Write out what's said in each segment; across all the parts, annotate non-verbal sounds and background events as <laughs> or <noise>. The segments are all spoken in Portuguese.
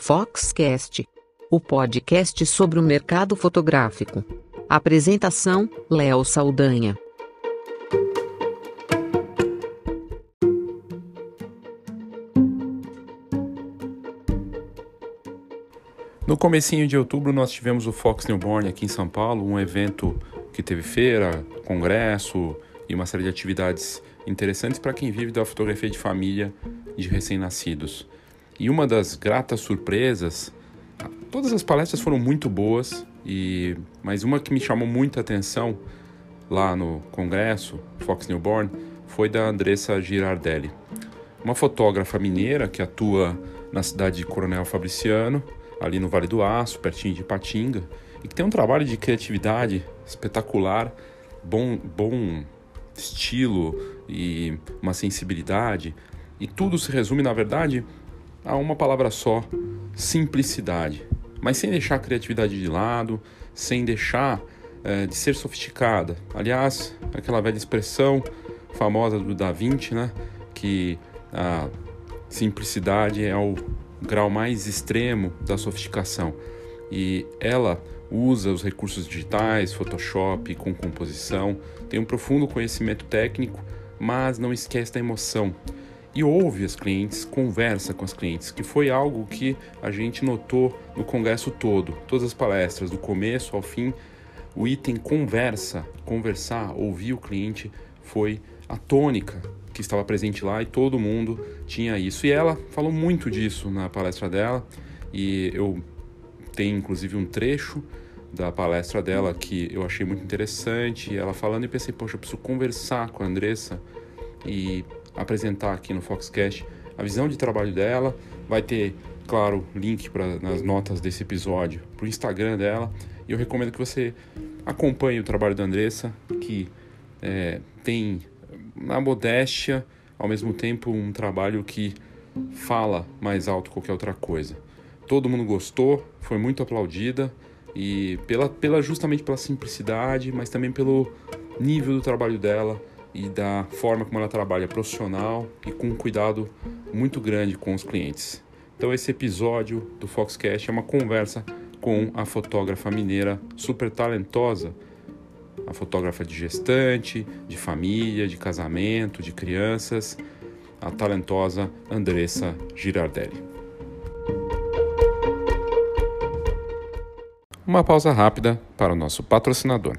Foxcast, o podcast sobre o mercado fotográfico. Apresentação: Léo Saldanha. No comecinho de outubro nós tivemos o Fox Newborn aqui em São Paulo, um evento que teve feira, congresso e uma série de atividades interessantes para quem vive da fotografia de família de recém-nascidos. E uma das gratas surpresas, todas as palestras foram muito boas, e mas uma que me chamou muita atenção lá no congresso Fox Newborn foi da Andressa Girardelli, uma fotógrafa mineira que atua na cidade de Coronel Fabriciano ali no Vale do Aço, pertinho de Patinga, e que tem um trabalho de criatividade espetacular, bom, bom estilo e uma sensibilidade, e tudo se resume, na verdade, a uma palavra só: simplicidade. Mas sem deixar a criatividade de lado, sem deixar é, de ser sofisticada. Aliás, aquela velha expressão famosa do Da Vinci, né? Que a simplicidade é o grau mais extremo da sofisticação. E ela usa os recursos digitais, Photoshop com composição, tem um profundo conhecimento técnico, mas não esquece da emoção. E ouve as clientes, conversa com as clientes, que foi algo que a gente notou no congresso todo, todas as palestras, do começo ao fim, o item conversa, conversar, ouvir o cliente foi a tônica que estava presente lá e todo mundo tinha isso. E ela falou muito disso na palestra dela e eu tenho inclusive um trecho da palestra dela que eu achei muito interessante. Ela falando e pensei, poxa, eu preciso conversar com a Andressa e apresentar aqui no Foxcast a visão de trabalho dela. Vai ter, claro, link pra, nas notas desse episódio para o Instagram dela. E eu recomendo que você acompanhe o trabalho da Andressa, que é, tem na modéstia, ao mesmo tempo um trabalho que fala mais alto que qualquer outra coisa. Todo mundo gostou, foi muito aplaudida e pela, pela justamente pela simplicidade, mas também pelo nível do trabalho dela e da forma como ela trabalha profissional e com um cuidado muito grande com os clientes. Então esse episódio do Foxcast é uma conversa com a fotógrafa mineira super talentosa a fotógrafa de gestante, de família, de casamento, de crianças, a talentosa Andressa Girardelli. Uma pausa rápida para o nosso patrocinador.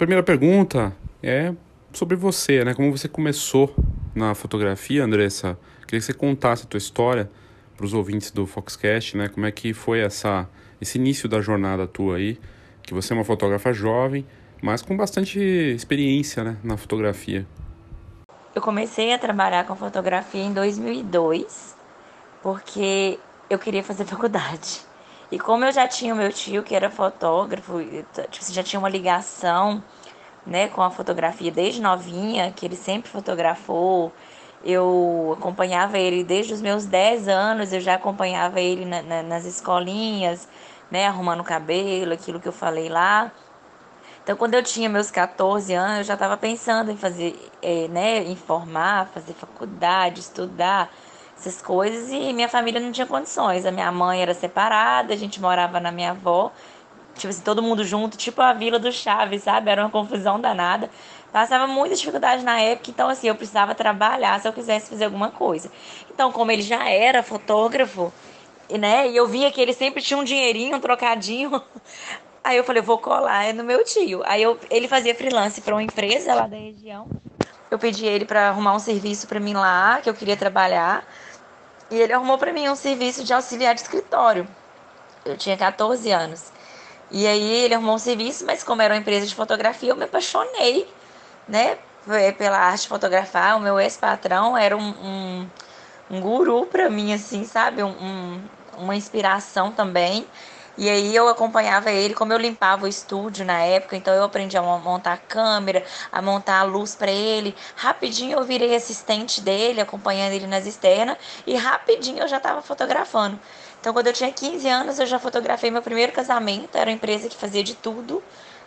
Primeira pergunta é sobre você, né? Como você começou na fotografia, Andressa? Queria que você contasse a tua história para os ouvintes do Foxcast, né? Como é que foi essa, esse início da jornada tua aí? Que você é uma fotógrafa jovem, mas com bastante experiência né, na fotografia. Eu comecei a trabalhar com fotografia em 2002, porque eu queria fazer <laughs> faculdade. E como eu já tinha o meu tio que era fotógrafo, tipo, já tinha uma ligação né, com a fotografia desde novinha, que ele sempre fotografou, eu acompanhava ele desde os meus 10 anos, eu já acompanhava ele na, na, nas escolinhas, né, arrumando o cabelo, aquilo que eu falei lá. Então, quando eu tinha meus 14 anos, eu já estava pensando em fazer, é, né, em formar, fazer faculdade, estudar, essas coisas, e minha família não tinha condições. A minha mãe era separada, a gente morava na minha avó, tipo assim, todo mundo junto, tipo a Vila do Chaves, sabe? Era uma confusão danada. Passava muita dificuldade na época, então assim, eu precisava trabalhar se eu quisesse fazer alguma coisa. Então, como ele já era fotógrafo, né? E eu via que ele sempre tinha um dinheirinho, um trocadinho. <laughs> Aí eu falei, vou colar é no meu tio. Aí eu, ele fazia freelance para uma empresa lá da região. Eu pedi ele para arrumar um serviço para mim lá, que eu queria trabalhar. E ele arrumou para mim um serviço de auxiliar de escritório. Eu tinha 14 anos. E aí ele arrumou um serviço, mas como era uma empresa de fotografia, eu me apaixonei, né? Pela arte de fotografar. O meu ex-patrão era um, um, um guru para mim, assim, sabe? Um, uma inspiração também. E aí eu acompanhava ele, como eu limpava o estúdio na época, então eu aprendi a montar a câmera, a montar a luz para ele. Rapidinho eu virei assistente dele, acompanhando ele nas externas, e rapidinho eu já estava fotografando. Então quando eu tinha 15 anos, eu já fotografei meu primeiro casamento, era uma empresa que fazia de tudo.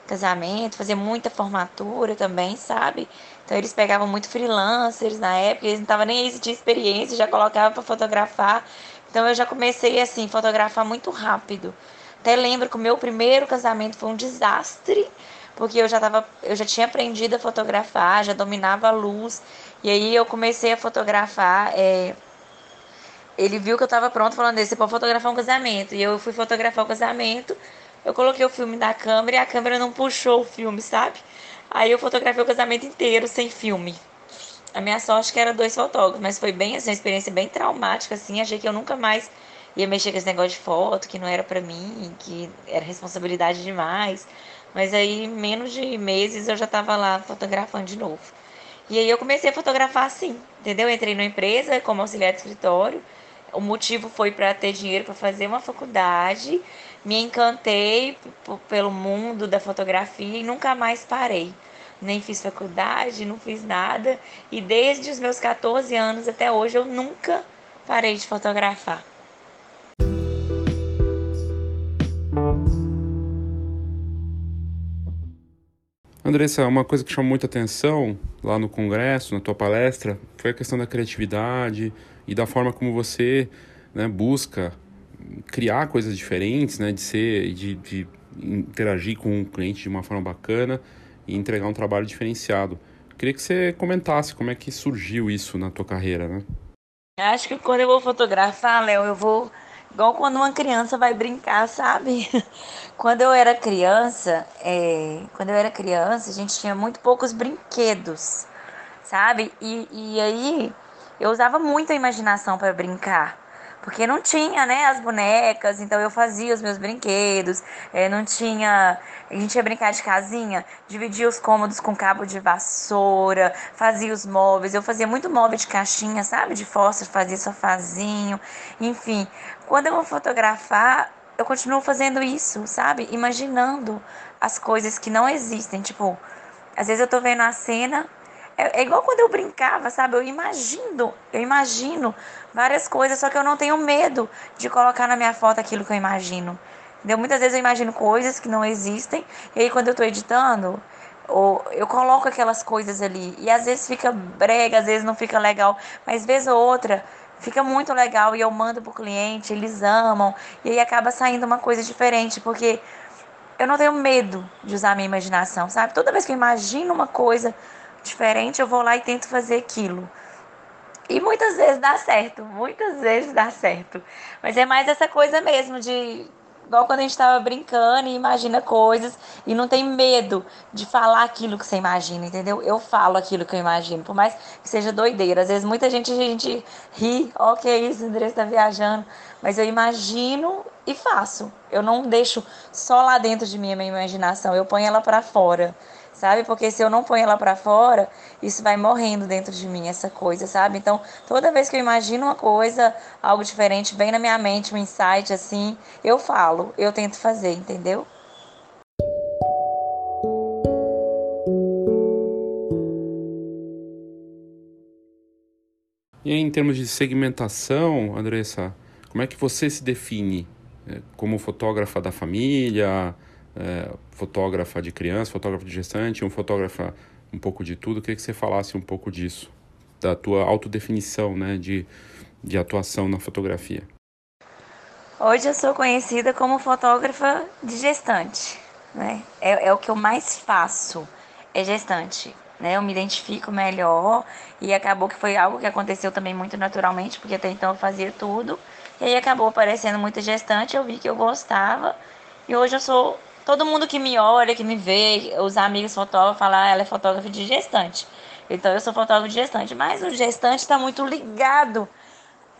Casamento, fazia muita formatura também, sabe? Então eles pegavam muito freelancers na época, eles não estavam nem aí de experiência, já colocavam para fotografar. Então eu já comecei assim, fotografar muito rápido. Até lembro que o meu primeiro casamento foi um desastre, porque eu já tava, eu já tinha aprendido a fotografar, já dominava a luz. E aí eu comecei a fotografar. É... Ele viu que eu estava pronto, falando desse, para fotografar um casamento. E eu fui fotografar o casamento. Eu coloquei o filme na câmera e a câmera não puxou o filme, sabe? Aí eu fotografei o casamento inteiro sem filme. A minha sorte que era dois fotógrafos, mas foi bem assim, uma experiência bem traumática, assim. Achei que eu nunca mais ia mexer com esse negócio de foto, que não era para mim, que era responsabilidade demais. Mas aí, menos de meses, eu já tava lá fotografando de novo. E aí eu comecei a fotografar assim, entendeu? Entrei numa empresa como auxiliar de escritório. O motivo foi para ter dinheiro para fazer uma faculdade. Me encantei pelo mundo da fotografia e nunca mais parei nem fiz faculdade, não fiz nada. E desde os meus 14 anos até hoje eu nunca parei de fotografar. Andressa, uma coisa que chamou muita atenção lá no congresso, na tua palestra, foi a questão da criatividade e da forma como você né, busca criar coisas diferentes, né, de ser, de, de interagir com o cliente de uma forma bacana e entregar um trabalho diferenciado. Queria que você comentasse como é que surgiu isso na tua carreira, né? Acho que quando eu vou fotografar, Léo, eu vou igual quando uma criança vai brincar, sabe? <laughs> Quando eu era criança, é... quando eu era criança, a gente tinha muito poucos brinquedos, sabe? E, e aí eu usava muito a imaginação para brincar porque não tinha, né, as bonecas, então eu fazia os meus brinquedos, é, não tinha, a gente ia brincar de casinha, dividia os cômodos com cabo de vassoura, fazia os móveis, eu fazia muito móvel de caixinha, sabe, de fósforo, fazia sofazinho, enfim, quando eu vou fotografar, eu continuo fazendo isso, sabe, imaginando as coisas que não existem, tipo, às vezes eu tô vendo a cena é, é, igual quando eu brincava, sabe? Eu imagino, eu imagino várias coisas, só que eu não tenho medo de colocar na minha foto aquilo que eu imagino. Entendeu? Muitas vezes eu imagino coisas que não existem, e aí quando eu estou editando, ou eu coloco aquelas coisas ali. E às vezes fica brega, às vezes não fica legal, mas vez ou outra fica muito legal e eu mando pro cliente, eles amam, e aí acaba saindo uma coisa diferente, porque eu não tenho medo de usar a minha imaginação, sabe? Toda vez que eu imagino uma coisa, diferente, eu vou lá e tento fazer aquilo. E muitas vezes dá certo, muitas vezes dá certo. Mas é mais essa coisa mesmo de igual quando a gente estava brincando e imagina coisas e não tem medo de falar aquilo que você imagina, entendeu? Eu falo aquilo que eu imagino, por mais que seja doideira. Às vezes muita gente, a gente ri, ó, que André está viajando. Mas eu imagino e faço. Eu não deixo só lá dentro de mim a minha imaginação, eu ponho ela para fora sabe? Porque se eu não ponho ela para fora, isso vai morrendo dentro de mim, essa coisa, sabe? Então, toda vez que eu imagino uma coisa, algo diferente, vem na minha mente um insight assim, eu falo, eu tento fazer, entendeu? E aí, em termos de segmentação, Andressa, como é que você se define é, como fotógrafa da família, é, fotógrafa de criança, fotógrafa de gestante, um fotógrafa um pouco de tudo. Eu queria que você falasse um pouco disso, da tua autodefinição né, de, de atuação na fotografia. Hoje eu sou conhecida como fotógrafa de gestante, né? É, é o que eu mais faço, é gestante. Né, eu me identifico melhor e acabou que foi algo que aconteceu também muito naturalmente, porque até então eu fazia tudo. E aí acabou aparecendo muita gestante, eu vi que eu gostava. E hoje eu sou. Todo mundo que me olha, que me vê, os amigos fotógrafos falam, ah, ela é fotógrafa de gestante. Então eu sou fotógrafo de gestante. Mas o gestante está muito ligado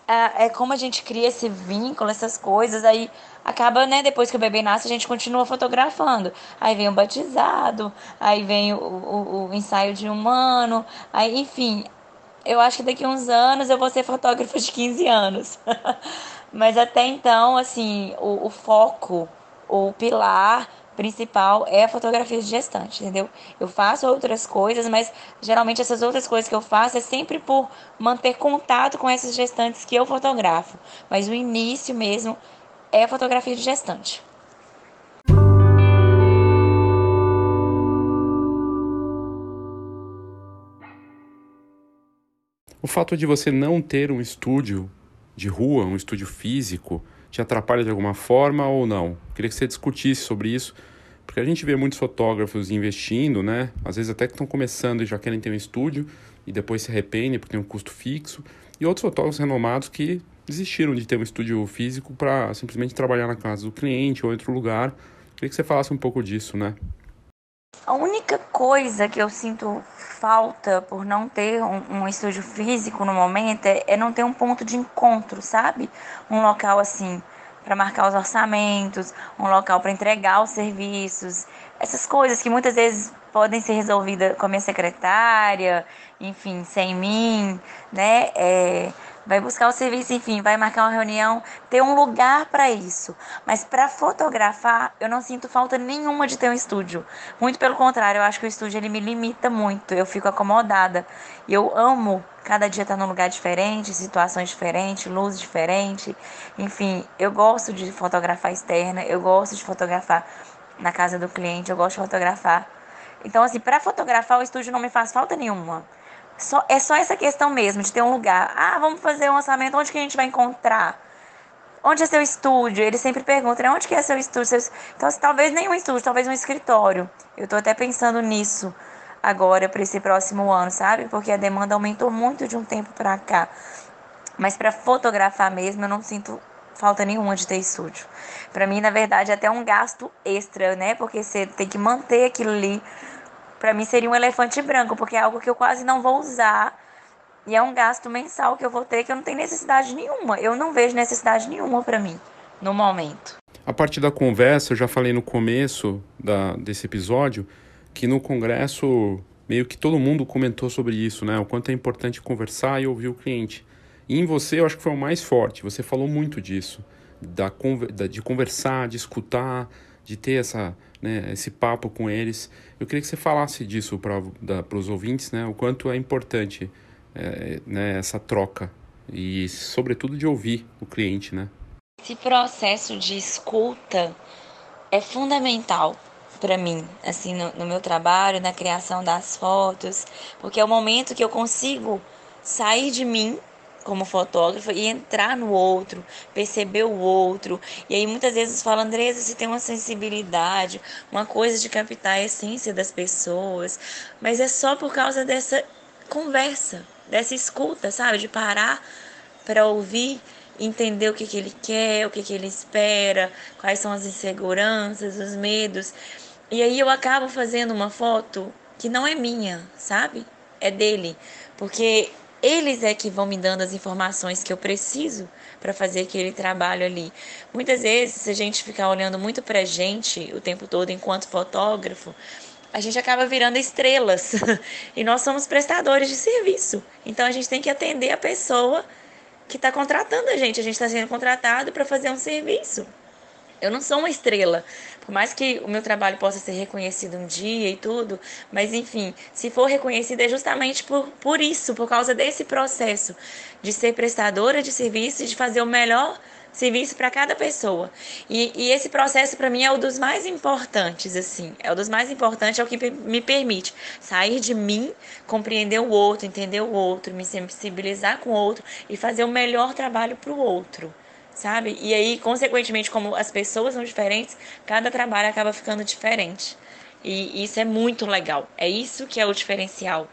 é, é como a gente cria esse vínculo, essas coisas, aí acaba, né, depois que o bebê nasce, a gente continua fotografando. Aí vem o batizado, aí vem o, o, o ensaio de humano, aí, enfim, eu acho que daqui a uns anos eu vou ser fotógrafa de 15 anos. <laughs> Mas até então, assim, o, o foco, o pilar principal é a fotografia de gestante, entendeu? Eu faço outras coisas, mas geralmente essas outras coisas que eu faço é sempre por manter contato com essas gestantes que eu fotografo. Mas o início mesmo é a fotografia de gestante. O fato de você não ter um estúdio de rua, um estúdio físico, te atrapalha de alguma forma ou não? Queria que você discutisse sobre isso, porque a gente vê muitos fotógrafos investindo, né? Às vezes até que estão começando e já querem ter um estúdio e depois se arrependem porque tem um custo fixo, e outros fotógrafos renomados que desistiram de ter um estúdio físico para simplesmente trabalhar na casa do cliente ou em outro lugar. Queria que você falasse um pouco disso, né? A única coisa que eu sinto falta por não ter um, um, estúdio físico no momento é, é não ter um ponto de encontro, sabe? Um local assim para marcar os orçamentos, um local para entregar os serviços, essas coisas que muitas vezes podem ser resolvidas com a minha secretária, enfim, sem mim, né? É, vai buscar o serviço, enfim, vai marcar uma reunião, ter um lugar para isso. Mas para fotografar, eu não sinto falta nenhuma de ter um estúdio. Muito pelo contrário, eu acho que o estúdio ele me limita muito, eu fico acomodada. E eu amo cada dia estar num lugar diferente, situações diferentes, luz diferente. Enfim, eu gosto de fotografar externa, eu gosto de fotografar na casa do cliente, eu gosto de fotografar. Então, assim, para fotografar, o estúdio não me faz falta nenhuma. Só, é só essa questão mesmo, de ter um lugar. Ah, vamos fazer um lançamento, onde que a gente vai encontrar? Onde é seu estúdio? Eles sempre perguntam, né? onde que é seu estúdio? Então, assim, talvez nem um estúdio, talvez um escritório. Eu estou até pensando nisso agora para esse próximo ano, sabe? Porque a demanda aumentou muito de um tempo para cá. Mas para fotografar mesmo, eu não sinto falta nenhuma de ter estúdio. Para mim, na verdade, é até um gasto extra, né? Porque você tem que manter aquilo ali para mim seria um elefante branco, porque é algo que eu quase não vou usar. E é um gasto mensal que eu vou ter que eu não tenho necessidade nenhuma. Eu não vejo necessidade nenhuma para mim no momento. A partir da conversa, eu já falei no começo da, desse episódio que no congresso meio que todo mundo comentou sobre isso, né? O quanto é importante conversar e ouvir o cliente. E em você, eu acho que foi o mais forte. Você falou muito disso, da, de conversar, de escutar, de ter essa, né, esse papo com eles. Eu queria que você falasse disso para os ouvintes, né, o quanto é importante é, né, essa troca e, sobretudo, de ouvir o cliente. Né? Esse processo de escuta é fundamental para mim, assim, no, no meu trabalho, na criação das fotos, porque é o momento que eu consigo sair de mim como fotógrafa e entrar no outro, perceber o outro. E aí muitas vezes fala, Andresa, você tem uma sensibilidade, uma coisa de captar a essência das pessoas, mas é só por causa dessa conversa, dessa escuta, sabe? De parar para ouvir, entender o que, que ele quer, o que, que ele espera, quais são as inseguranças, os medos. E aí eu acabo fazendo uma foto que não é minha, sabe? É dele. Porque eles é que vão me dando as informações que eu preciso para fazer aquele trabalho ali. Muitas vezes, se a gente ficar olhando muito para a gente o tempo todo enquanto fotógrafo, a gente acaba virando estrelas <laughs> e nós somos prestadores de serviço. Então a gente tem que atender a pessoa que está contratando a gente. A gente está sendo contratado para fazer um serviço. Eu não sou uma estrela. Por mais que o meu trabalho possa ser reconhecido um dia e tudo, mas enfim, se for reconhecido é justamente por, por isso, por causa desse processo de ser prestadora de serviço e de fazer o melhor serviço para cada pessoa. E, e esse processo para mim é o dos mais importantes, assim, é o dos mais importantes, é o que me permite sair de mim, compreender o outro, entender o outro, me sensibilizar com o outro e fazer o melhor trabalho para o outro sabe? E aí, consequentemente, como as pessoas são diferentes, cada trabalho acaba ficando diferente. E isso é muito legal. É isso que é o diferencial.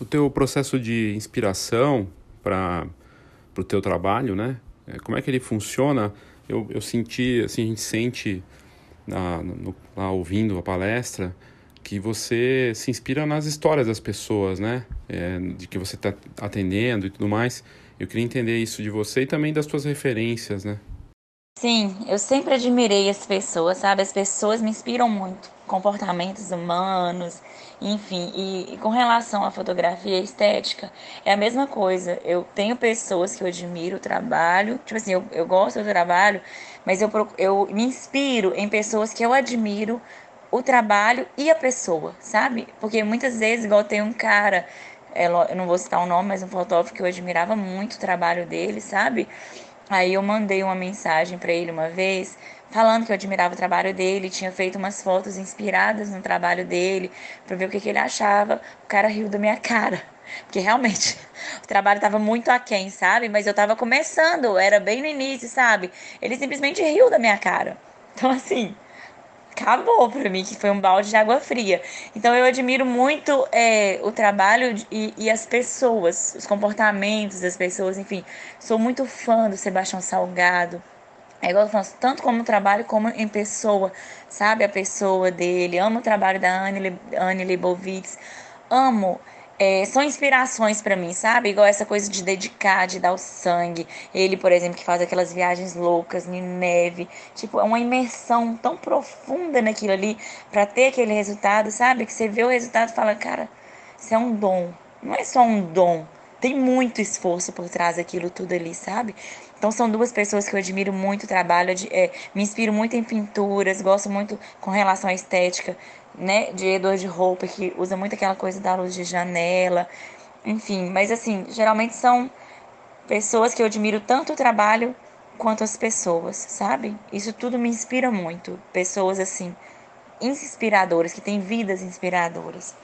O teu processo de inspiração para o teu trabalho, né? É, como é que ele funciona? Eu, eu senti, assim, a gente sente na, no, lá ouvindo a palestra que você se inspira nas histórias das pessoas, né? É, de que você está atendendo e tudo mais. Eu queria entender isso de você e também das suas referências, né? Sim, eu sempre admirei as pessoas, sabe? As pessoas me inspiram muito, comportamentos humanos, enfim. E, e, com relação à fotografia estética, é a mesma coisa. Eu tenho pessoas que eu admiro o trabalho, tipo assim, eu, eu gosto do trabalho, mas eu, eu me inspiro em pessoas que eu admiro o trabalho e a pessoa, sabe? Porque muitas vezes, igual tem um cara, é, eu não vou citar o nome, mas um fotógrafo que eu admirava muito o trabalho dele, sabe? Aí eu mandei uma mensagem para ele uma vez, falando que eu admirava o trabalho dele, tinha feito umas fotos inspiradas no trabalho dele, para ver o que, que ele achava. O cara riu da minha <laughs> cara. Porque realmente <laughs> o trabalho estava muito aquém, sabe? Mas eu estava começando, era bem no início, sabe? Ele simplesmente riu da minha cara. Então, assim, acabou para mim, que foi um balde de água fria. Então eu admiro muito é, o trabalho e, e, as pessoas, os comportamentos das pessoas, enfim. Sou muito fã do Sebastião Salgado. É igual eu falo, tanto como trabalho como em pessoa, sabe? A pessoa dele. Amo o trabalho da Anne, Leibovitz. Amo é, são inspirações para mim, sabe? Igual essa coisa de dedicar, de dar o sangue. Ele, por exemplo, que faz aquelas viagens loucas em neve. Tipo, é uma imersão tão profunda naquilo ali para ter aquele resultado, sabe? Que você vê o resultado e fala, cara, isso é um dom. Não é só um dom. Tem muito esforço por trás daquilo tudo ali, sabe? Então são duas pessoas que eu admiro muito o trabalho, é, me inspiro muito em pinturas, gosto muito com relação à estética né, de Edward Hopper, que usa muito aquela coisa da luz de janela, enfim, mas assim, geralmente são pessoas que eu admiro tanto o trabalho quanto as pessoas, sabe? Isso tudo me inspira muito, pessoas assim, inspiradoras, que têm vidas inspiradoras.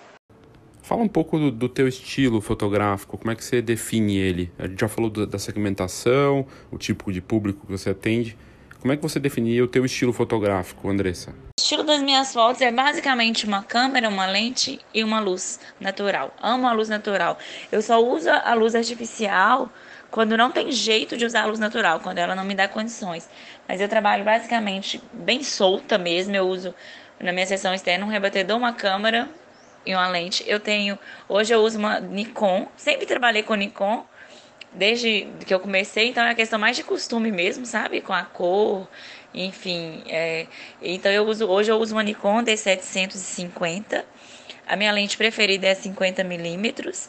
Fala um pouco do, do, teu estilo fotográfico, como é que você define ele? A gente já falou do, da segmentação, o tipo de público que você atende. Como é que você definia o teu estilo fotográfico, Andressa? O estilo das minhas fotos é basicamente uma câmera, uma lente e uma luz natural. Amo a luz natural. Eu só uso a luz artificial quando não tem jeito de usar a luz natural, quando ela não me dá condições. Mas eu trabalho basicamente bem solta mesmo. Eu uso na minha sessão externa um rebatedor, uma câmera e uma lente. Eu tenho, hoje eu uso uma Nikon, sempre trabalhei com Nikon, desde que eu comecei, então é questão mais de costume mesmo, sabe? Com a cor, enfim. É, então eu uso, hoje eu uso uma Nikon D750. A minha lente preferida é 50 milímetros.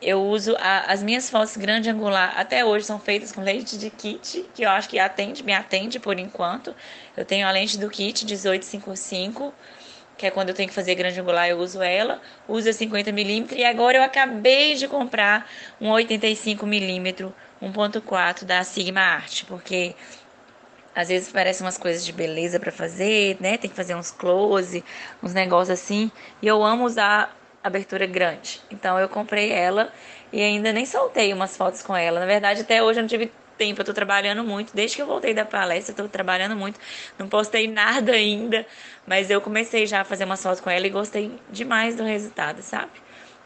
Eu uso a, as minhas fotos grande angular até hoje são feitas com lente de kit, que eu acho que atende, me atende por enquanto. Eu tenho a lente do kit 1855 que é quando eu tenho que fazer grande angular, eu uso ela, uso a 50mm e agora eu acabei de comprar um 85mm 1.4 da Sigma Art, porque às vezes parecem umas coisas de beleza para fazer, né? Tem que fazer uns close, uns negócios assim, e eu amo usar abertura grande. Então eu comprei ela e ainda nem soltei umas fotos com ela. Na verdade, até hoje eu não tive tempo, eu tô trabalhando muito. Desde que eu voltei da palestra, eu tô trabalhando muito. Não postei nada ainda, mas eu comecei já a fazer umas fotos com ela e gostei demais do resultado, sabe?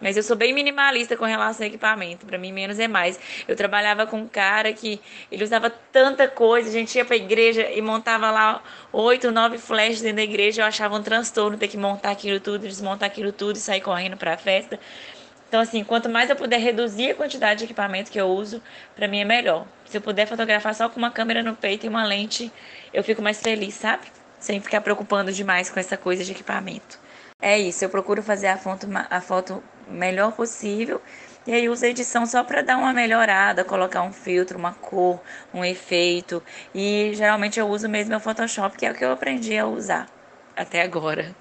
Mas eu sou bem minimalista com relação ao equipamento. Para mim, menos é mais. Eu trabalhava com um cara que ele usava tanta coisa. A gente ia pra igreja e montava lá oito, nove flashes dentro da igreja. Eu achava um transtorno ter que montar aquilo tudo, desmontar aquilo tudo e sair correndo pra festa. Então, assim, quanto mais eu puder reduzir a quantidade de equipamento que eu uso, para mim é melhor. Se eu puder fotografar só com uma câmera no peito e uma lente, eu fico mais feliz, sabe? Sem ficar preocupando demais com essa coisa de equipamento. É isso, eu procuro fazer a foto, a foto melhor possível. E aí uso a edição só para dar uma melhorada, colocar um filtro, uma cor, um efeito. E geralmente eu uso mesmo o Photoshop, que é o que eu aprendi a usar até agora.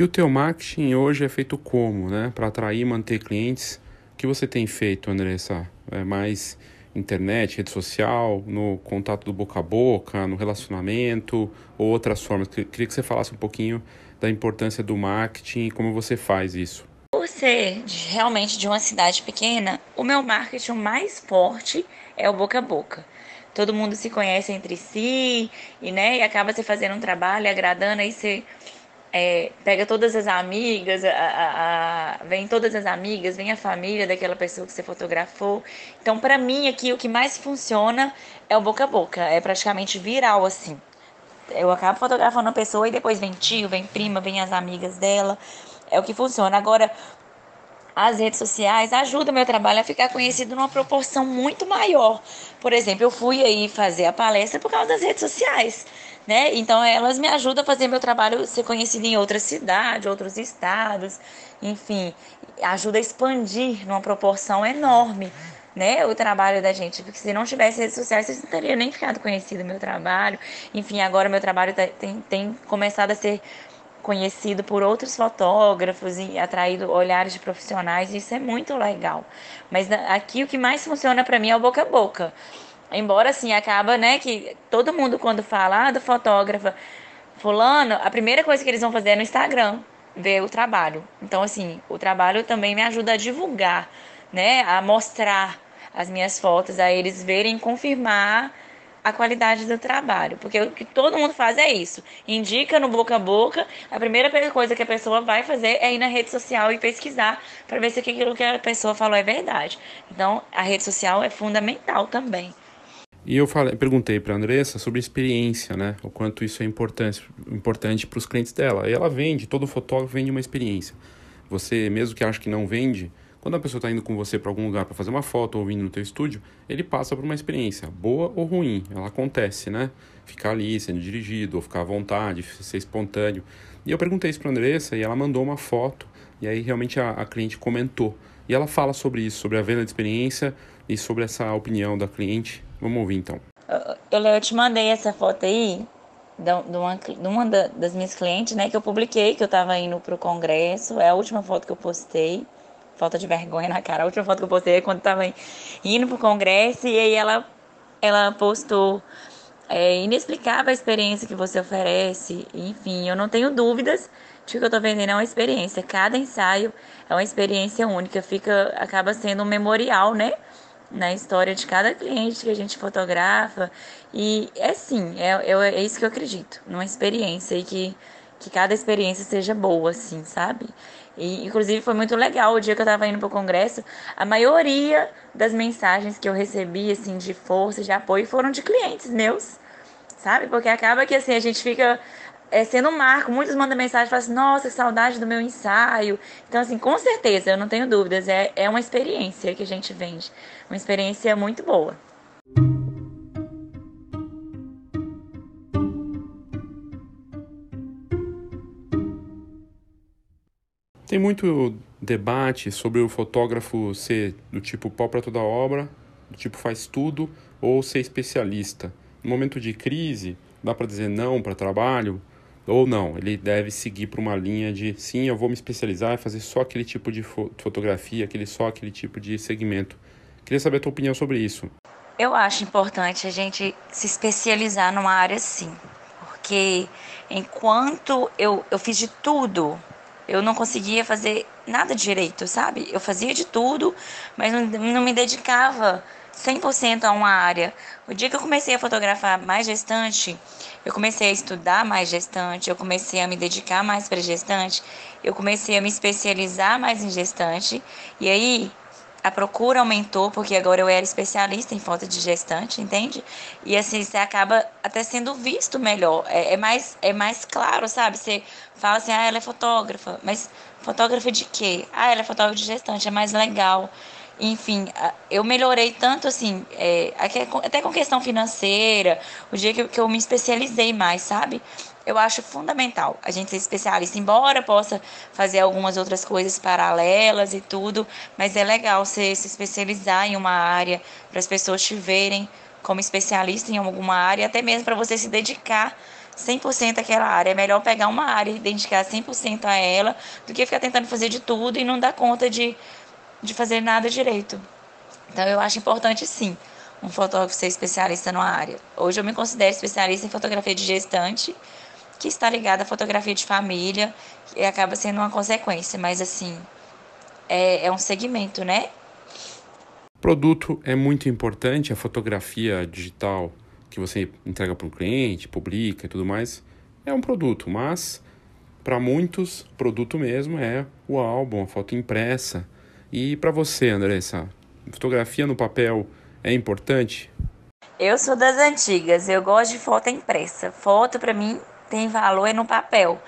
E o teu marketing hoje é feito como, né? Para atrair e manter clientes. O que você tem feito, Andressa? É mais internet, rede social, no contato do boca a boca, no relacionamento ou outras formas? Queria que você falasse um pouquinho da importância do marketing e como você faz isso. Por ser realmente de uma cidade pequena, o meu marketing mais forte é o boca a boca. Todo mundo se conhece entre si e, né, e acaba se fazendo um trabalho agradando, aí você é, pega todas as amigas, a, a, a, vem todas as amigas, vem a família daquela pessoa que você fotografou. Então, para mim, aqui o que mais funciona é o boca a boca, é praticamente viral assim. Eu acabo fotografando a pessoa e depois vem tio, vem prima, vem as amigas dela. É o que funciona. Agora, as redes sociais ajudam meu trabalho a ficar conhecido numa proporção muito maior. Por exemplo, eu fui aí fazer a palestra por causa das redes sociais né? Então elas me ajudam a fazer meu trabalho ser conhecido em outras cidades, outros estados, enfim, ajuda a expandir numa proporção enorme. Né, o trabalho da gente, porque se não tivesse redes sociais, vocês não teriam nem ficado conhecido meu trabalho. Enfim, agora meu trabalho tá, tem, tem começado a ser conhecido por outros fotógrafos e atraído olhares de profissionais, isso é muito legal. Mas aqui o que mais funciona para mim é o boca a boca. Embora assim acaba, né, que todo mundo quando fala ah, do fotógrafo fulano, a primeira coisa que eles vão fazer é no Instagram, ver o trabalho. Então assim, o trabalho também me ajuda a divulgar, né, a mostrar as minhas fotos, a eles verem, confirmar a qualidade do trabalho, porque o que todo mundo faz é isso. Indica no boca a boca, a primeira coisa que a pessoa vai fazer é ir na rede social e pesquisar para ver se aquilo que a pessoa falou é verdade. Então, a rede social é fundamental também. E eu falei, perguntei para a Andressa sobre experiência, né? O quanto isso é importante importante para os clientes dela. E ela vende, todo fotógrafo vende uma experiência. Você, mesmo que ache que não vende, quando a pessoa está indo com você para algum lugar para fazer uma foto ou vindo no teu estúdio, ele passa por uma experiência, boa ou ruim. Ela acontece, né? Ficar ali sendo dirigido, ou ficar à vontade, ser espontâneo. E eu perguntei isso para a Andressa e ela mandou uma foto. E aí realmente a, a cliente comentou. E ela fala sobre isso, sobre a venda de experiência e sobre essa opinião da cliente Vamos ouvir então. Eu, eu te mandei essa foto aí de uma, de uma das minhas clientes, né, que eu publiquei, que eu tava indo pro congresso. É a última foto que eu postei. Falta de vergonha na cara. A última foto que eu postei é quando eu tava indo pro congresso e aí ela, ela postou é, inexplicável a experiência que você oferece. Enfim, eu não tenho dúvidas de que eu tô vendendo é uma experiência. Cada ensaio é uma experiência única. Fica, acaba sendo um memorial, né? Na história de cada cliente que a gente fotografa. E é sim, é, é, é isso que eu acredito, numa experiência e que, que cada experiência seja boa, assim, sabe? E, inclusive, foi muito legal o dia que eu estava indo para o congresso. A maioria das mensagens que eu recebi, assim, de força, de apoio, foram de clientes meus, sabe? Porque acaba que, assim, a gente fica é, sendo um marco. Muitos mandam mensagem e falam assim, nossa, que saudade do meu ensaio. Então, assim, com certeza, eu não tenho dúvidas, é, é uma experiência que a gente vende. Uma experiência muito boa. Tem muito debate sobre o fotógrafo ser do tipo pau para toda obra, do tipo faz tudo, ou ser especialista. No momento de crise, dá para dizer não para trabalho? Ou não, ele deve seguir para uma linha de sim, eu vou me especializar e fazer só aquele tipo de fo fotografia, aquele só aquele tipo de segmento. Queria saber a tua opinião sobre isso. Eu acho importante a gente se especializar numa área sim, porque enquanto eu, eu fiz de tudo, eu não conseguia fazer nada direito, sabe? Eu fazia de tudo, mas não, não me dedicava 100% a uma área. O dia que eu comecei a fotografar mais gestante, eu comecei a estudar mais gestante, eu comecei a me dedicar mais para gestante, eu comecei a me especializar mais em gestante, e aí a procura aumentou, porque agora eu era especialista em foto de gestante, entende? E assim, você acaba até sendo visto melhor. É, é, mais, é mais claro, sabe? Você fala assim, ah, ela é fotógrafa, mas fotógrafa de quê? Ah, ela é fotógrafa de gestante, é mais legal. Enfim, eu melhorei tanto assim, é, até com questão financeira, o dia que eu, que eu me especializei mais, sabe? Eu acho fundamental a gente ser especialista, embora possa fazer algumas outras coisas paralelas e tudo, mas é legal você se especializar em uma área para as pessoas te verem como especialista em alguma área, até mesmo para você se dedicar 100% aquela área. É melhor pegar uma área e dedicar 100% a ela do que ficar tentando fazer de tudo e não dar conta de, de fazer nada direito. Então eu acho importante sim um fotógrafo ser especialista numa área. Hoje eu me considero especialista em fotografia de gestante, que está ligada à fotografia de família, e acaba sendo uma consequência, mas assim, é, é um segmento, né? Produto é muito importante, a fotografia digital que você entrega para o cliente, publica e tudo mais, é um produto, mas para muitos, produto mesmo é o álbum, a foto impressa. E para você, Andressa, fotografia no papel é importante? Eu sou das antigas, eu gosto de foto impressa. Foto para mim tem valor no papel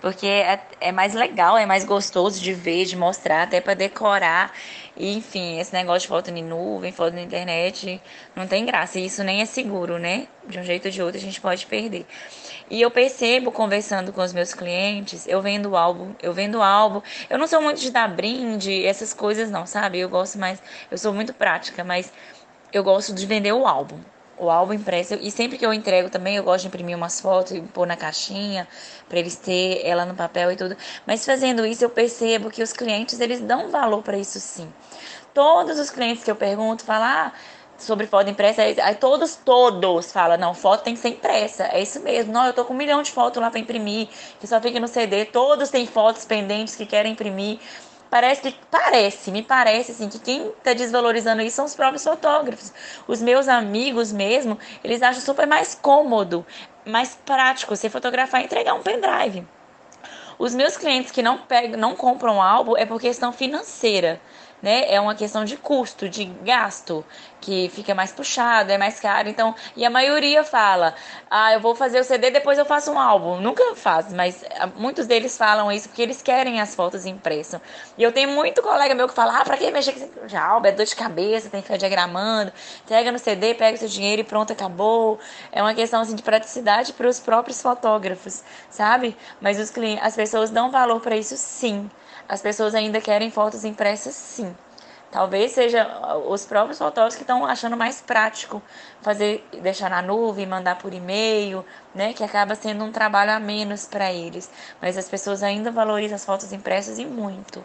porque é, é, mais legal, é mais gostoso de ver, de mostrar, até para decorar. E, enfim, esse negócio de foto em nuvem, foto na internet, não tem graça. E isso nem é seguro, né? De um jeito ou de outro a gente pode perder. E eu percebo, conversando com os meus clientes, eu vendo álbum, eu vendo álbum. Eu não sou muito de dar brinde, essas coisas não, sabe? Eu gosto mais, eu sou muito prática, mas eu gosto de vender o álbum o álbum impresso. E sempre que eu entrego também, eu gosto de imprimir umas fotos e pôr na caixinha, para eles ter ela no papel e tudo. Mas fazendo isso, eu percebo que os clientes, eles dão valor para isso sim. Todos os clientes que eu pergunto falam, ah, sobre foto impressa, aí todos, todos falam, não, foto tem que ser impressa, é isso mesmo, não, eu tô com um milhão de fotos lá para imprimir, que só fica no CD, todos têm fotos pendentes que querem imprimir, Parece que parece, me parece assim que quem está desvalorizando isso são os próprios fotógrafos. Os meus amigos mesmo, eles acham super mais cômodo, mais prático você fotografar e entregar um pendrive. Os meus clientes que não pegam, não compram álbum é por questão financeira né? É uma questão de custo, de gasto, que fica mais puxado, é mais caro. Então, e a maioria fala: "Ah, eu vou fazer o CD, depois eu faço um álbum". Nunca faz, mas ah, muitos deles falam isso porque eles querem as fotos impressas. E eu tenho muito colega meu que fala: "Ah, para que mexer com esse álbum? É dor de cabeça, tem que ficar diagramando. Pega no CD, pega o seu dinheiro e pronto, acabou". É uma questão assim de praticidade para os próprios fotógrafos, sabe? Mas os clientes, as pessoas dão valor para isso sim as pessoas ainda querem fotos impressas sim. Talvez seja os próprios fotógrafos que estão achando mais prático fazer, deixar na nuvem, mandar por e-mail, né? Que acaba sendo um trabalho a menos para eles. Mas as pessoas ainda valorizam as fotos impressas e muito.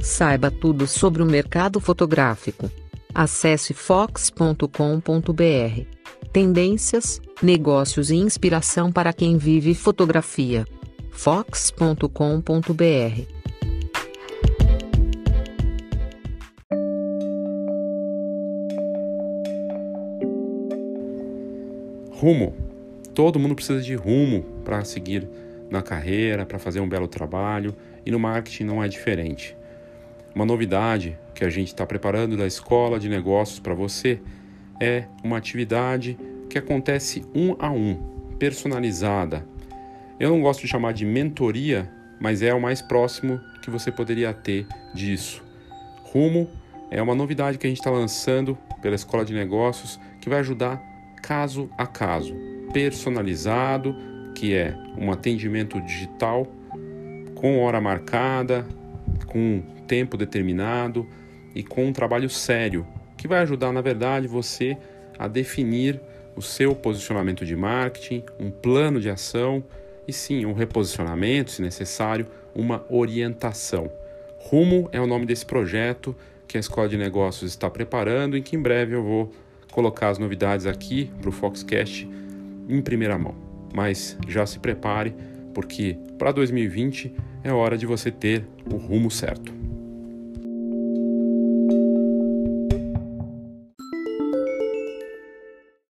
Saiba tudo sobre o mercado fotográfico. Acesse fox.com.br. Tendências, negócios e inspiração para quem vive fotografia. fox.com.br. Rumo. Todo mundo precisa de rumo para seguir na carreira, para fazer um belo trabalho, e no marketing não é diferente. Uma novidade que a gente está preparando da escola de negócios para você é uma atividade que acontece um a um, personalizada. Eu não gosto de chamar de mentoria, mas é o mais próximo que você poderia ter disso. Rumo é uma novidade que a gente está lançando pela Escola de Negócios que vai ajudar caso a caso, personalizado, que é um atendimento digital com hora marcada, com tempo determinado e com um trabalho sério, que vai ajudar, na verdade, você a definir o seu posicionamento de marketing, um plano de ação e sim, um reposicionamento, se necessário, uma orientação. Rumo é o nome desse projeto que a Escola de Negócios está preparando e que em breve eu vou colocar as novidades aqui para o Foxcast em primeira mão. Mas já se prepare, porque para 2020 é hora de você ter o rumo certo.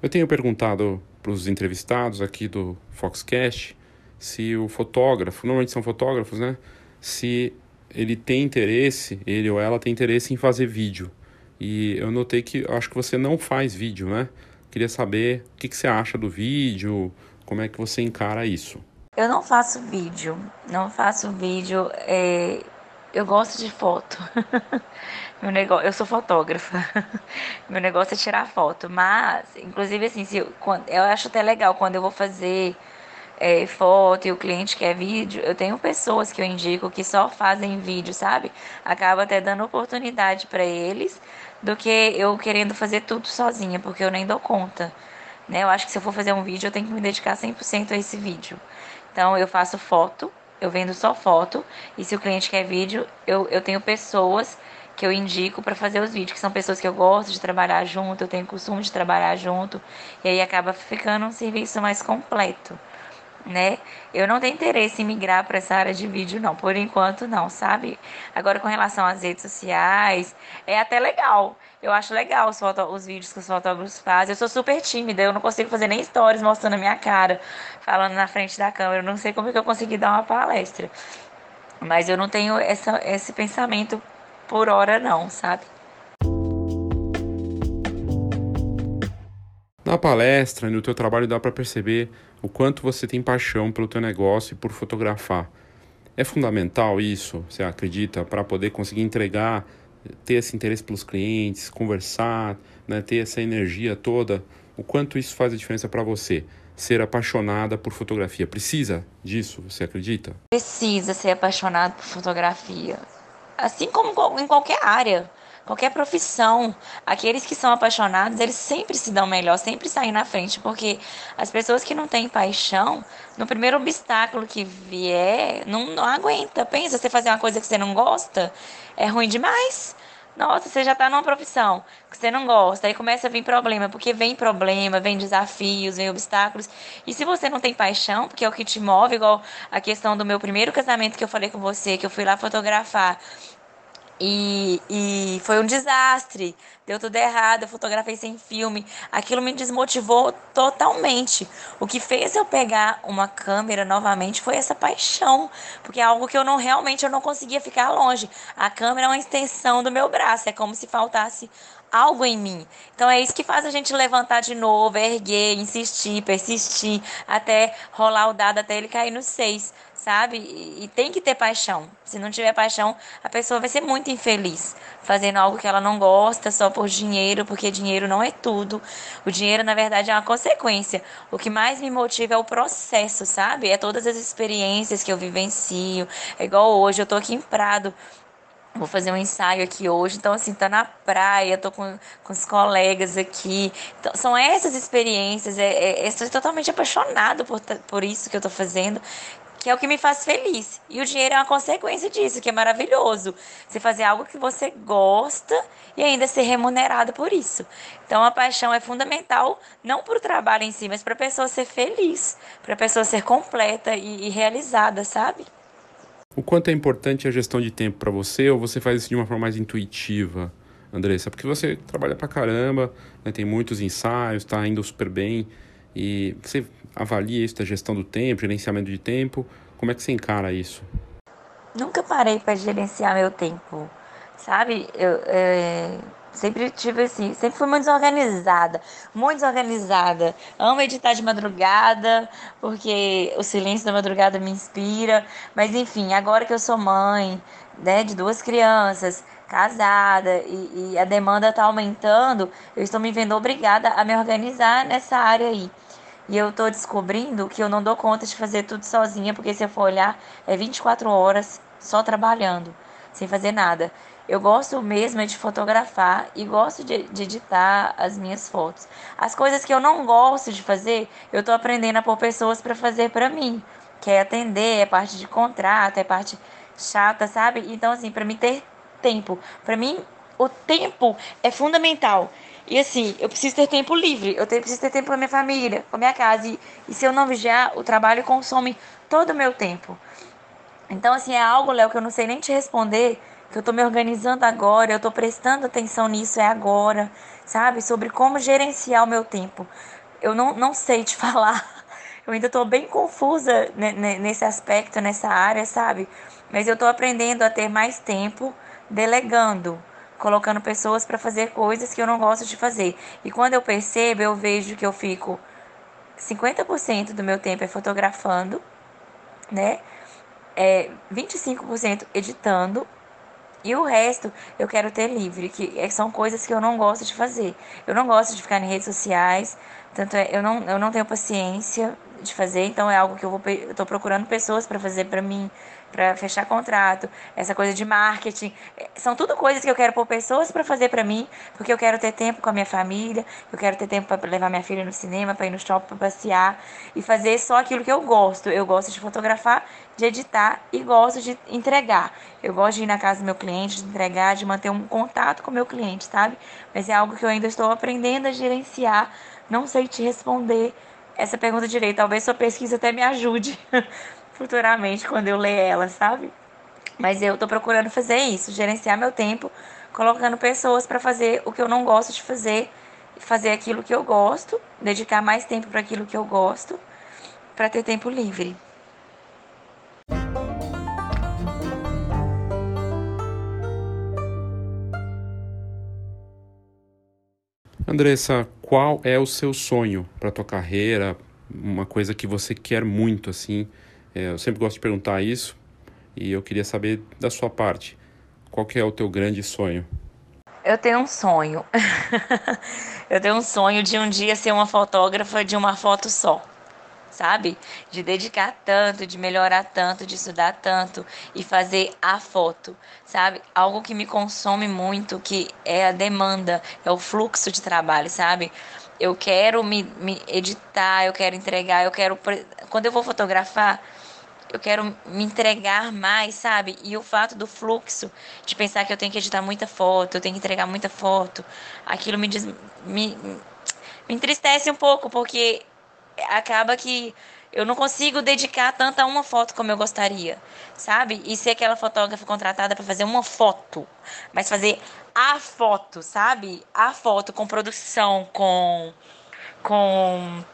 Eu tenho perguntado para os entrevistados aqui do Foxcast se o fotógrafo, normalmente são fotógrafos, né? Se ele tem interesse, ele ou ela tem interesse em fazer vídeo. E eu notei que acho que você não faz vídeo, né? Queria saber o que, que você acha do vídeo, como é que você encara isso. Eu não faço vídeo, não faço vídeo. É... Eu gosto de foto. <laughs> Meu negócio, eu sou fotógrafa. <laughs> Meu negócio é tirar foto, mas inclusive assim, se eu, quando, eu acho até legal quando eu vou fazer é, foto e o cliente quer vídeo, eu tenho pessoas que eu indico que só fazem vídeo, sabe? Acaba até dando oportunidade para eles do que eu querendo fazer tudo sozinha, porque eu nem dou conta. Né? Eu acho que se eu for fazer um vídeo, eu tenho que me dedicar 100% a esse vídeo. Então, eu faço foto, eu vendo só foto, e se o cliente quer vídeo, eu, eu tenho pessoas que eu indico para fazer os vídeos, que são pessoas que eu gosto de trabalhar junto, eu tenho costume de trabalhar junto, e aí acaba ficando um serviço mais completo né? Eu não tenho interesse em migrar para essa área de vídeo, não. Por enquanto, não, sabe? Agora, com relação às redes sociais, é até legal. Eu acho legal os, os vídeos que os fotógrafos fazem. Eu sou super tímida, eu não consigo fazer nem stories mostrando a minha cara, falando na frente da câmera. Eu não sei como que eu consegui dar uma palestra. Mas eu não tenho essa, esse pensamento por hora, não, sabe? Na palestra e no teu trabalho dá para perceber o quanto você tem paixão pelo teu negócio e por fotografar. É fundamental isso, você acredita, para poder conseguir entregar, ter esse interesse pelos clientes, conversar, né, ter essa energia toda. O quanto isso faz a diferença para você? Ser apaixonada por fotografia. Precisa disso, você acredita? Precisa ser apaixonado por fotografia. Assim como em qualquer área qualquer profissão, aqueles que são apaixonados, eles sempre se dão melhor, sempre saem na frente, porque as pessoas que não têm paixão, no primeiro obstáculo que vier, não, não aguenta. Pensa, você fazer uma coisa que você não gosta, é ruim demais. Nossa, você já está numa profissão que você não gosta, aí começa a vir problema, porque vem problema, vem desafios, vem obstáculos. E se você não tem paixão, porque é o que te move, igual a questão do meu primeiro casamento que eu falei com você, que eu fui lá fotografar. E, e foi um desastre, deu tudo errado, eu fotografei sem filme. Aquilo me desmotivou totalmente. O que fez eu pegar uma câmera novamente foi essa paixão, porque é algo que eu não realmente eu não conseguia ficar longe. A câmera é uma extensão do meu braço, é como se faltasse algo em mim. Então é isso que faz a gente levantar de novo, erguer, insistir, persistir, até rolar o dado até ele cair no 6 sabe? E, tem que ter paixão. Se não tiver paixão, a pessoa vai ser muito infeliz, fazendo algo que ela não gosta só por dinheiro, porque dinheiro não é tudo. O dinheiro, na verdade, é uma consequência. O que mais me motiva é o processo, sabe? É todas as experiências que eu vivencio. É igual hoje, eu tô aqui em Prado. Vou fazer um ensaio aqui hoje, então assim, tá na praia, tô com, com os colegas aqui. Então, são essas experiências, é, é, estou totalmente apaixonado por, por isso que eu tô fazendo, que é o que me faz feliz. E o dinheiro é uma consequência disso, que é maravilhoso. Você fazer algo que você gosta e ainda ser remunerado por isso. Então a paixão é fundamental, não para o trabalho em si, mas para a pessoa ser feliz, para a pessoa ser completa e, e realizada, sabe? O quanto é importante a gestão de tempo para você ou você faz isso de uma forma mais intuitiva, Andressa? Porque você trabalha pra caramba, né, tem muitos ensaios, está indo super bem. E você avalia isso da gestão do tempo, gerenciamento de tempo? Como é que você encara isso? Nunca parei para gerenciar meu tempo, sabe? Eu é, sempre tive assim, sempre fui muito desorganizada, muito desorganizada. Amo editar de madrugada, porque o silêncio da madrugada me inspira. Mas enfim, agora que eu sou mãe, né, de duas crianças, casada e, e a demanda está aumentando, eu estou me vendo obrigada a me organizar nessa área aí. E eu tô descobrindo que eu não dou conta de fazer tudo sozinha, porque se eu for olhar, é 24 horas só trabalhando, sem fazer nada. Eu gosto mesmo é de fotografar e gosto de, de, editar as minhas fotos. As coisas que eu não gosto de fazer, eu tô aprendendo a pôr pessoas para fazer para mim, que é atender, é parte de contrato, é parte chata, sabe? Então assim, para mim ter tempo, para mim o tempo é fundamental. E assim, eu preciso ter tempo livre, eu preciso ter tempo com a minha família, com a minha casa. E, e se eu não vigiar, o trabalho consome todo o meu tempo. Então, assim, é algo, Léo, que eu não sei nem te responder, que eu tô me organizando agora, eu tô prestando atenção nisso, é agora, sabe? Sobre como gerenciar o meu tempo. Eu não, não sei te <laughs> falar. Eu ainda tô bem confusa nesse aspecto, nessa área, sabe? Mas eu tô aprendendo a ter mais tempo delegando colocando pessoas para fazer coisas que eu não gosto de fazer. E quando eu percebo, eu vejo que eu fico 50% do meu tempo é fotografando, né? É 25% editando E o resto eu quero ter livre, que é, são coisas que eu não gosto de fazer. Eu não gosto de ficar em redes sociais, tanto é, eu não, eu não tenho paciência de fazer, então é algo que eu vou eu tô procurando pessoas para fazer para mim, para fechar contrato, essa coisa de marketing, é, são tudo coisas que eu quero pôr pessoas para fazer para mim, porque eu quero ter tempo com a minha família, eu quero ter tempo para levar minha filha no cinema, para ir no shopping, para passear e fazer só aquilo que eu gosto. Eu gosto de fotografar, de editar e gosto de entregar. Eu gosto de ir na casa do meu cliente, de entregar, de manter um contato com o meu cliente, sabe? Mas é algo que eu ainda estou aprendendo a gerenciar. Não sei te responder essa pergunta direito. Talvez sua pesquisa até me ajude <laughs> futuramente quando eu ler ela, sabe? Mas eu tô procurando fazer isso, gerenciar meu tempo, colocando pessoas para fazer o que eu não gosto de fazer, fazer aquilo que eu gosto, dedicar mais tempo para aquilo que eu gosto, para ter tempo livre. Andressa, qual é o seu sonho para tua carreira? Uma coisa que você quer muito assim? É, eu sempre gosto de perguntar isso e eu queria saber da sua parte. Qual que é o teu grande sonho? Eu tenho um sonho. <laughs> eu tenho um sonho de um dia ser uma fotógrafa de uma foto só sabe? De dedicar tanto, de melhorar tanto, de estudar tanto e fazer a foto, sabe? Algo que me consome muito, que é a demanda, é o fluxo de trabalho, sabe? Eu quero me, me editar, eu quero entregar, eu quero. Quando eu vou fotografar, eu quero me entregar mais, sabe? E o fato do fluxo, de pensar que eu tenho que editar muita foto, eu tenho que entregar muita foto, aquilo me, diz, me, me entristece um pouco, porque acaba que eu não consigo dedicar tanto a uma foto como eu gostaria, sabe? E ser aquela fotógrafa contratada para fazer uma foto, mas fazer a foto, sabe? A foto com produção, com com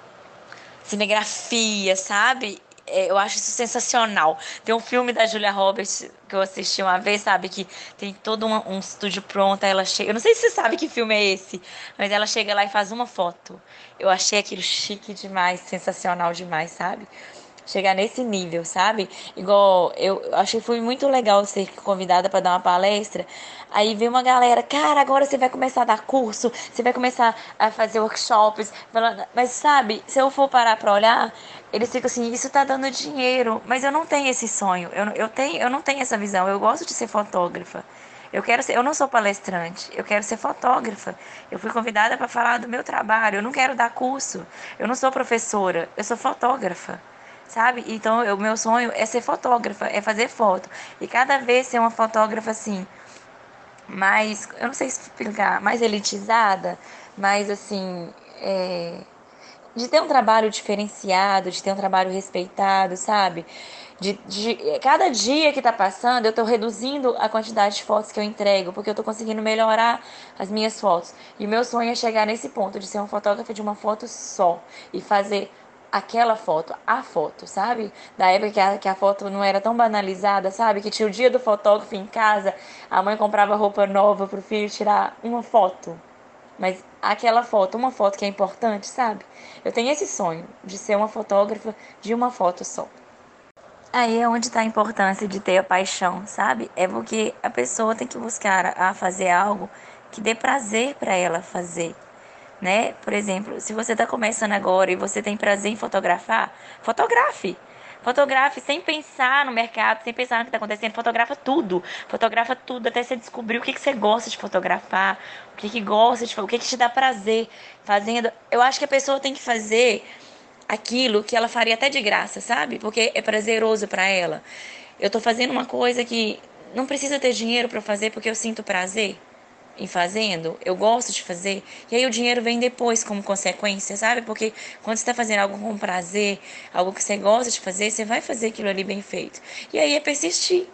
cinegrafia, sabe? É, eu acho isso sensacional. Tem um filme da Julia Roberts que eu assisti uma vez, sabe? Que tem todo um, um estúdio pronto. ela chega. Eu não sei se você sabe que filme é esse, mas ela chega lá e faz uma foto. Eu achei aquilo chique demais, sensacional demais, sabe? Chegar nesse nível, sabe? Igual eu achei foi muito legal ser convidada para dar uma palestra. Aí veio uma galera, cara, agora você vai começar a dar curso, você vai começar a fazer workshops, mas sabe, se eu for parar para olhar, eles ficam assim, isso tá dando dinheiro, mas eu não tenho esse sonho, eu, eu, tenho, eu não tenho essa visão, eu gosto de ser fotógrafa. Eu quero ser, eu não sou palestrante, eu quero ser fotógrafa. Eu fui convidada para falar do meu trabalho, eu não quero dar curso. Eu não sou professora, eu sou fotógrafa sabe? Então, o meu sonho é ser fotógrafa, é fazer foto. E cada vez ser uma fotógrafa assim, mais, eu não sei explicar, mais elitizada, mais assim, é, de ter um trabalho diferenciado, de ter um trabalho respeitado, sabe? De, de, cada dia que tá passando, eu tô reduzindo a quantidade de fotos que eu entrego, porque eu tô conseguindo melhorar as minhas fotos. E o meu sonho é chegar nesse ponto de ser um fotógrafo de uma foto só e fazer aquela foto, a foto, sabe? Da época que a, que a foto não era tão banalizada, sabe? Que tinha o dia do fotógrafo em casa, a mãe comprava roupa nova pro filho tirar uma foto. Mas aquela foto, uma foto que é importante, sabe? Eu tenho esse sonho de ser uma fotógrafa de uma foto só. Aí é onde está a importância de ter a paixão, sabe? É porque a pessoa tem que buscar a fazer algo que dê prazer para ela fazer né? Por exemplo, se você está começando agora e você tem prazer em fotografar, fotografe. Fotografe sem pensar no mercado, sem pensar no que está acontecendo. Fotografa tudo. Fotografa tudo até você descobrir o que, que você gosta de fotografar, o que, que gosta de o que, que te dá prazer fazendo. Eu acho que a pessoa tem que fazer aquilo que ela faria até de graça, sabe? Porque é prazeroso para ela. Eu estou fazendo uma coisa que não precisa ter dinheiro para fazer porque eu sinto prazer em fazendo, eu gosto de fazer, e aí o dinheiro vem depois como consequência, sabe? Porque quando você está fazendo algo com prazer, algo que você gosta de fazer, você vai fazer aquilo ali bem feito. E aí é persistir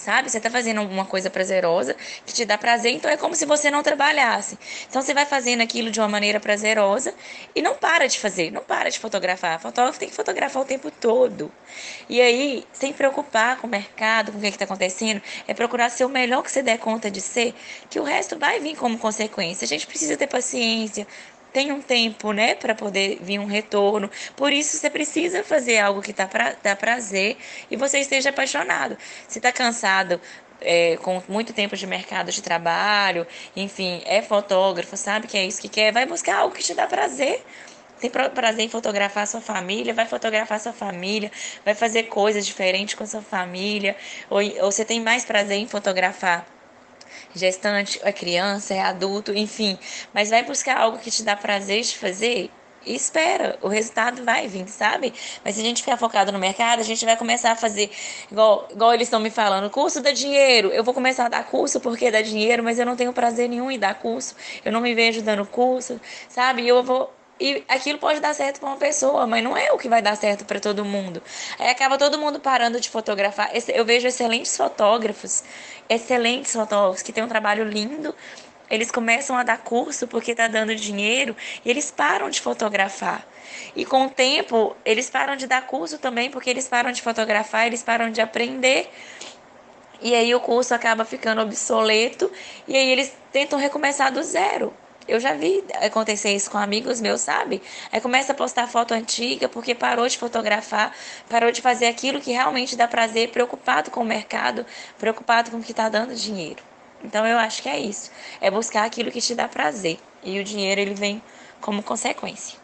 sabe? Você está fazendo alguma coisa prazerosa que te dá prazer, então é como se você não trabalhasse. Então você vai fazendo aquilo de uma maneira prazerosa e não para de fazer, não para de fotografar. Fotógrafo tem que fotografar o tempo todo. E aí, sem preocupar com o mercado, com o que é está acontecendo, é procurar ser o melhor que você der conta de ser, que o resto vai vir como consequência. A gente precisa ter paciência, tem um tempo, né, para poder vir um retorno. Por isso você precisa fazer algo que tá pra, dá prazer e você esteja apaixonado. Se tá cansado é, com muito tempo de mercado de trabalho, enfim, é fotógrafo, sabe que é isso que quer, vai buscar algo que te dá prazer. Tem prazer em fotografar sua família, vai fotografar sua família, vai fazer coisas diferentes com sua família, ou, ou você tem mais prazer em fotografar gestante, é criança, é adulto, enfim, mas vai buscar algo que te dá prazer de fazer, e espera, o resultado vai vir, sabe? Mas se a gente ficar focado no mercado, a gente vai começar a fazer, igual, igual eles estão me falando, curso dá dinheiro. Eu vou começar a dar curso porque dá dinheiro, mas eu não tenho prazer nenhum em dar curso. Eu não me vejo dando curso, sabe? Eu vou. E aquilo pode dar certo para uma pessoa, mas não é o que vai dar certo para todo mundo. Aí acaba todo mundo parando de fotografar. Eu vejo excelentes fotógrafos, excelentes fotógrafos que têm um trabalho lindo, eles começam a dar curso porque está dando dinheiro e eles param de fotografar. E com o tempo, eles param de dar curso também porque eles param de fotografar, eles param de aprender. E aí o curso acaba ficando obsoleto e aí eles tentam recomeçar do zero. Eu já vi acontecer isso com amigos meus, sabe? Aí começa a postar foto antiga porque parou de fotografar, parou de fazer aquilo que realmente dá prazer, preocupado com o mercado, preocupado com o que está dando dinheiro. Então eu acho que é isso. É buscar aquilo que te dá prazer. E o dinheiro ele vem como consequência.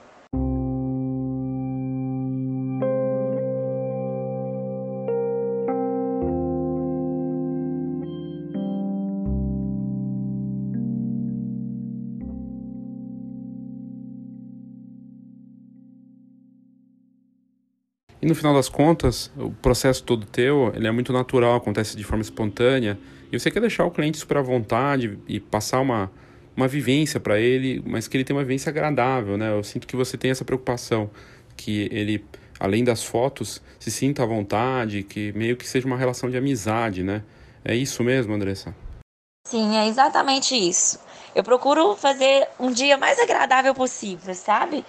No final das contas, o processo todo teu, ele é muito natural, acontece de forma espontânea, e você quer deixar o cliente super à vontade e passar uma, uma vivência para ele, mas que ele tenha uma vivência agradável, né? Eu sinto que você tem essa preocupação, que ele, além das fotos, se sinta à vontade, que meio que seja uma relação de amizade, né? É isso mesmo, Andressa? Sim, é exatamente isso. Eu procuro fazer um dia mais agradável possível, sabe?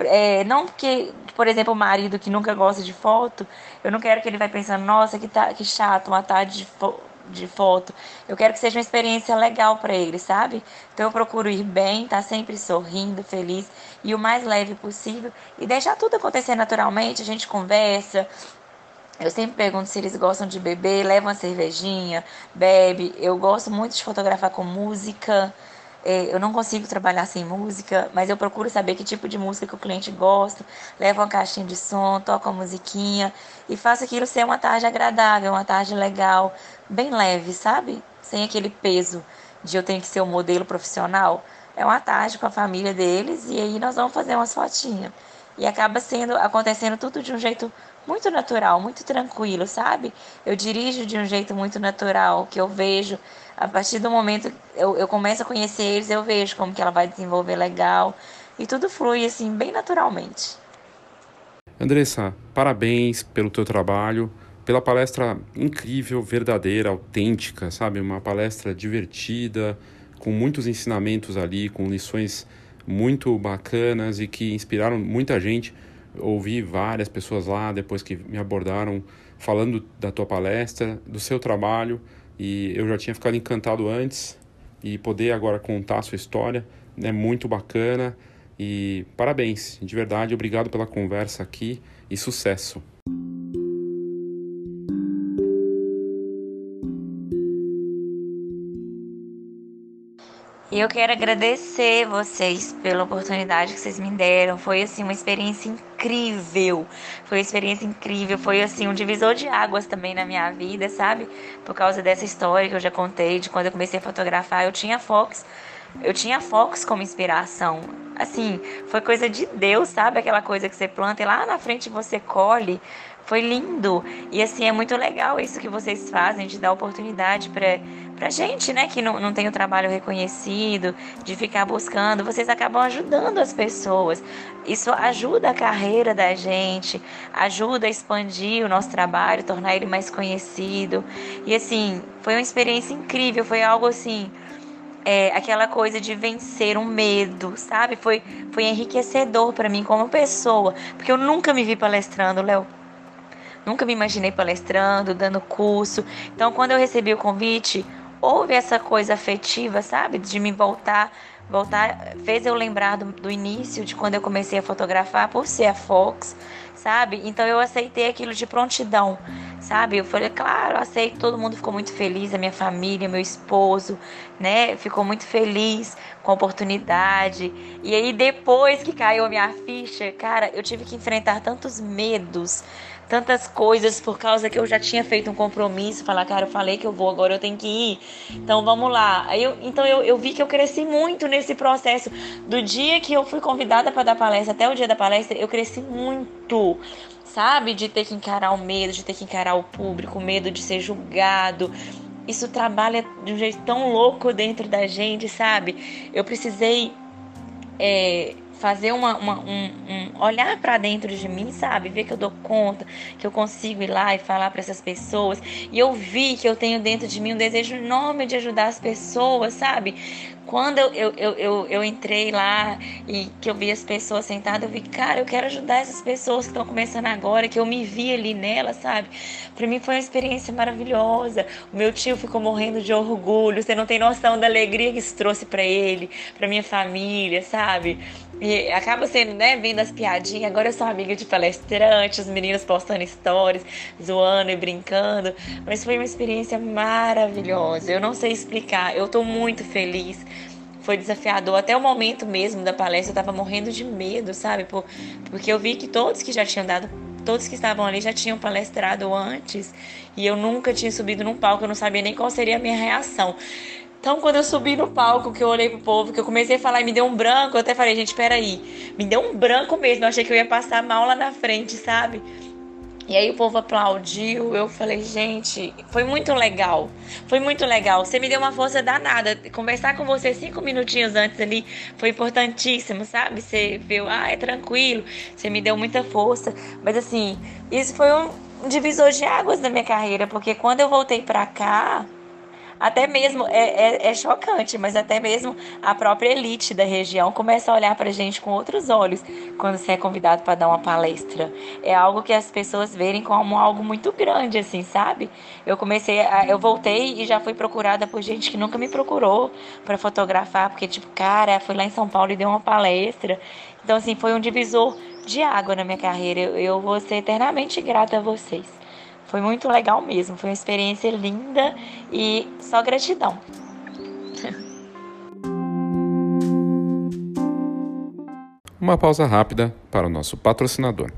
É, não porque, por exemplo, o marido que nunca gosta de foto, eu não quero que ele vai pensando, nossa, que, tá, que chato, uma tarde de, fo de foto. Eu quero que seja uma experiência legal para ele, sabe? Então eu procuro ir bem, tá sempre sorrindo, feliz e o mais leve possível e deixar tudo acontecer naturalmente. A gente conversa, eu sempre pergunto se eles gostam de beber, leva uma cervejinha, bebe. Eu gosto muito de fotografar com música. É, eu não consigo trabalhar sem música, mas eu procuro saber que tipo de música que o cliente gosta, levo uma caixinha de som, toco a musiquinha e faço aquilo ser uma tarde agradável, uma tarde legal, bem leve, sabe? Sem aquele peso de eu tenho que ser um modelo profissional. É uma tarde com a família deles e aí nós vamos fazer umas fotinhas. E acaba sendo acontecendo tudo de um jeito muito natural, muito tranquilo, sabe? Eu dirijo de um jeito muito natural, que eu vejo a partir do momento eu, eu começo a conhecer eles, eu vejo como que ela vai desenvolver legal e tudo flui assim bem naturalmente. Andressa, parabéns pelo teu trabalho, pela palestra incrível, verdadeira, autêntica, sabe? Uma palestra divertida, com muitos ensinamentos ali, com lições muito bacanas e que inspiraram muita gente. Ouvi várias pessoas lá depois que me abordaram falando da tua palestra, do seu trabalho e eu já tinha ficado encantado antes e poder agora contar a sua história é muito bacana e parabéns, de verdade, obrigado pela conversa aqui e sucesso. E eu quero agradecer vocês pela oportunidade que vocês me deram. Foi assim uma experiência incrível. Foi uma experiência incrível, foi assim um divisor de águas também na minha vida, sabe? Por causa dessa história que eu já contei de quando eu comecei a fotografar, eu tinha Fox, eu tinha Fox como inspiração. Assim, foi coisa de Deus, sabe? Aquela coisa que você planta e lá na frente você colhe. Foi lindo. E assim, é muito legal isso que vocês fazem, de dar oportunidade para pra gente, né, que não, não tem o trabalho reconhecido, de ficar buscando. Vocês acabam ajudando as pessoas. Isso ajuda a carreira da gente, ajuda a expandir o nosso trabalho, tornar ele mais conhecido. E assim, foi uma experiência incrível, foi algo assim. É, aquela coisa de vencer um medo, sabe? Foi, foi enriquecedor para mim como pessoa, porque eu nunca me vi palestrando, Léo. Nunca me imaginei palestrando, dando curso. Então, quando eu recebi o convite, houve essa coisa afetiva, sabe? De me voltar voltar, fez eu lembrar do, do início de quando eu comecei a fotografar por ser a Fox, sabe? Então eu aceitei aquilo de prontidão, sabe? Eu falei, claro, aceito, todo mundo ficou muito feliz, a minha família, meu esposo, né? Ficou muito feliz com a oportunidade. E aí depois que caiu a minha ficha, cara, eu tive que enfrentar tantos medos, tantas coisas por causa que eu já tinha feito um compromisso, falar, cara, eu falei que eu vou, agora eu tenho que ir. Então vamos lá. Aí eu, então eu, eu vi que eu cresci muito nesse processo. Do dia que eu fui convidada para dar palestra até o dia da palestra, eu cresci muito. Sabe? De ter que encarar o medo, de ter que encarar o público, o medo de ser julgado. Isso trabalha de um jeito tão louco dentro da gente, sabe? Eu precisei. É, fazer uma, uma um, um, olhar para dentro de mim, sabe? Ver que eu dou conta, que eu consigo ir lá e falar para essas pessoas. E eu vi que eu tenho dentro de mim um desejo enorme de ajudar as pessoas, sabe? Quando eu, eu, eu, eu, eu entrei lá e que eu vi as pessoas sentadas, eu vi, cara, eu quero ajudar essas pessoas que estão começando agora, que eu me vi ali nelas, sabe? Para mim foi uma experiência maravilhosa. O meu tio ficou morrendo de orgulho, você não tem noção da alegria que isso trouxe para ele, para minha família, sabe? E acaba sendo, né, vendo as piadinhas. Agora eu sou amiga de palestrante, os meninos postando stories, zoando e brincando. Mas foi uma experiência maravilhosa. Eu não sei explicar. Eu tô muito feliz. Foi desafiador. Até o momento mesmo da palestra, eu tava morrendo de medo, sabe? Por, porque eu vi que todos que já tinham dado todos que estavam ali já tinham palestrado antes e eu nunca tinha subido num palco, eu não sabia nem qual seria a minha reação. Então, quando eu subi no palco, que eu olhei pro povo, que eu comecei a falar e me deu um branco, eu até falei, gente, peraí. Me deu um branco mesmo, eu achei que eu ia passar mal lá na frente, sabe? E aí o povo aplaudiu, eu falei, gente, foi muito legal. Foi muito legal. Você me deu uma força danada. Conversar com você cinco minutinhos antes ali foi importantíssimo, sabe? Você viu, ah, é tranquilo. Você me deu muita força. Mas assim, isso foi um divisor de águas na minha carreira, porque quando eu voltei pra cá, até mesmo, é, é, é, chocante, mas até mesmo a própria elite da região começa a olhar para a gente com outros olhos quando você é convidado para dar uma palestra. É algo que as pessoas verem como algo muito grande, assim, sabe? Eu comecei, a, eu voltei e já fui procurada por gente que nunca me procurou para fotografar, porque, tipo, cara, fui lá em São Paulo e dei uma palestra. Então, assim, foi um divisor de água na minha carreira. Eu, eu vou ser eternamente grata a vocês. Foi muito legal mesmo, foi uma experiência linda e só gratidão. <laughs> Uma pausa rápida para o nosso patrocinador.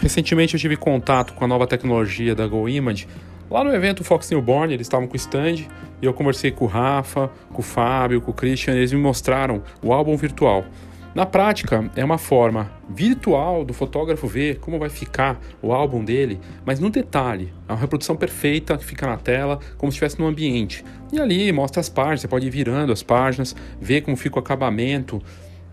Recentemente eu tive contato com a nova tecnologia da GoImage lá no evento Fox Newborn, eles estavam com o stand e eu conversei com o Rafa, com o Fábio, com o Christian, eles me mostraram o álbum virtual. Na prática, é uma forma virtual do fotógrafo ver como vai ficar o álbum dele, mas no detalhe, é uma reprodução perfeita que fica na tela, como se estivesse no ambiente. E ali mostra as páginas, você pode ir virando as páginas, ver como fica o acabamento,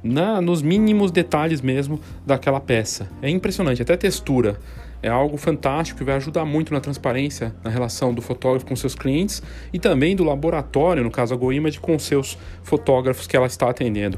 na, nos mínimos detalhes mesmo daquela peça. É impressionante, até a textura. É algo fantástico que vai ajudar muito na transparência na relação do fotógrafo com seus clientes e também do laboratório, no caso a GoImage, com seus fotógrafos que ela está atendendo